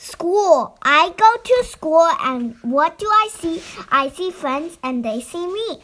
School. I go to school and what do I see? I see friends and they see me.